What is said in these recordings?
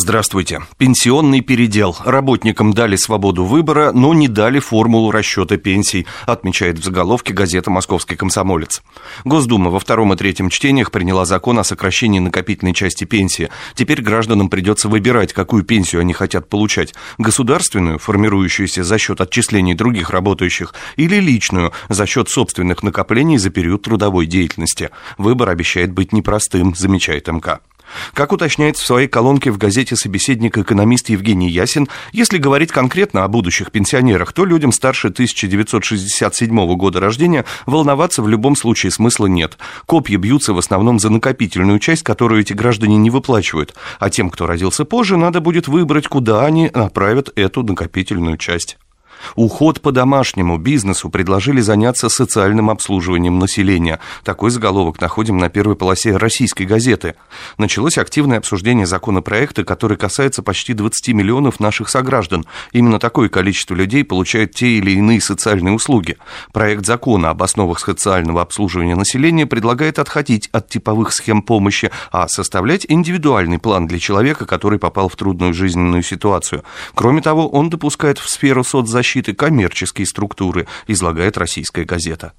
Здравствуйте. Пенсионный передел. Работникам дали свободу выбора, но не дали формулу расчета пенсий, отмечает в заголовке газета «Московский комсомолец». Госдума во втором и третьем чтениях приняла закон о сокращении накопительной части пенсии. Теперь гражданам придется выбирать, какую пенсию они хотят получать. Государственную, формирующуюся за счет отчислений других работающих, или личную, за счет собственных накоплений за период трудовой деятельности. Выбор обещает быть непростым, замечает МК. Как уточняет в своей колонке в газете «Собеседник» экономист Евгений Ясин, если говорить конкретно о будущих пенсионерах, то людям старше 1967 года рождения волноваться в любом случае смысла нет. Копья бьются в основном за накопительную часть, которую эти граждане не выплачивают. А тем, кто родился позже, надо будет выбрать, куда они направят эту накопительную часть. Уход по домашнему бизнесу предложили заняться социальным обслуживанием населения. Такой заголовок находим на первой полосе российской газеты. Началось активное обсуждение законопроекта, который касается почти 20 миллионов наших сограждан. Именно такое количество людей получает те или иные социальные услуги. Проект закона об основах социального обслуживания населения предлагает отходить от типовых схем помощи, а составлять индивидуальный план для человека, который попал в трудную жизненную ситуацию. Кроме того, он допускает в сферу соцзащиты защиты коммерческие структуры, излагает российская газета.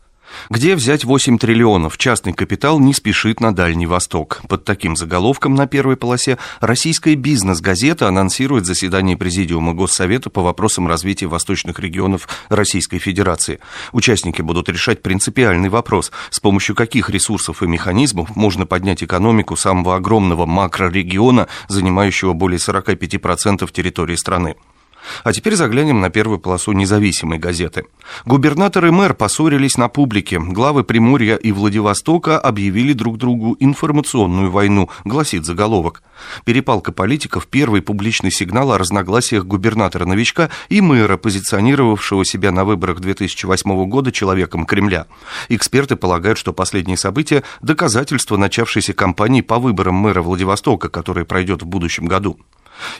Где взять 8 триллионов? Частный капитал не спешит на Дальний Восток. Под таким заголовком на первой полосе российская бизнес-газета анонсирует заседание Президиума Госсовета по вопросам развития восточных регионов Российской Федерации. Участники будут решать принципиальный вопрос, с помощью каких ресурсов и механизмов можно поднять экономику самого огромного макрорегиона, занимающего более 45% территории страны. А теперь заглянем на первую полосу независимой газеты. Губернатор и мэр поссорились на публике. Главы Приморья и Владивостока объявили друг другу информационную войну, гласит заголовок. Перепалка политиков – первый публичный сигнал о разногласиях губернатора-новичка и мэра, позиционировавшего себя на выборах 2008 года человеком Кремля. Эксперты полагают, что последние события – доказательство начавшейся кампании по выборам мэра Владивостока, которая пройдет в будущем году.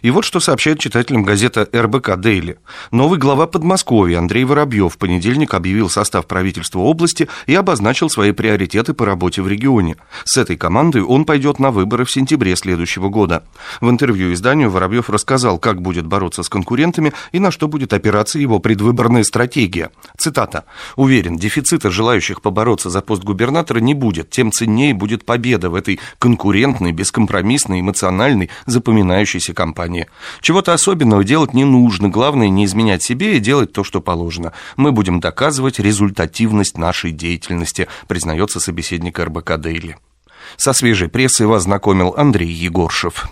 И вот что сообщает читателям газета РБК «Дейли». Новый глава Подмосковья Андрей Воробьев в понедельник объявил состав правительства области и обозначил свои приоритеты по работе в регионе. С этой командой он пойдет на выборы в сентябре следующего года. В интервью изданию Воробьев рассказал, как будет бороться с конкурентами и на что будет опираться его предвыборная стратегия. Цитата. «Уверен, дефицита желающих побороться за пост губернатора не будет, тем ценнее будет победа в этой конкурентной, бескомпромиссной, эмоциональной, запоминающейся кампании компании. Чего-то особенного делать не нужно, главное не изменять себе и делать то, что положено. Мы будем доказывать результативность нашей деятельности, признается собеседник РБК Дейли. Со свежей прессой вас знакомил Андрей Егоршев.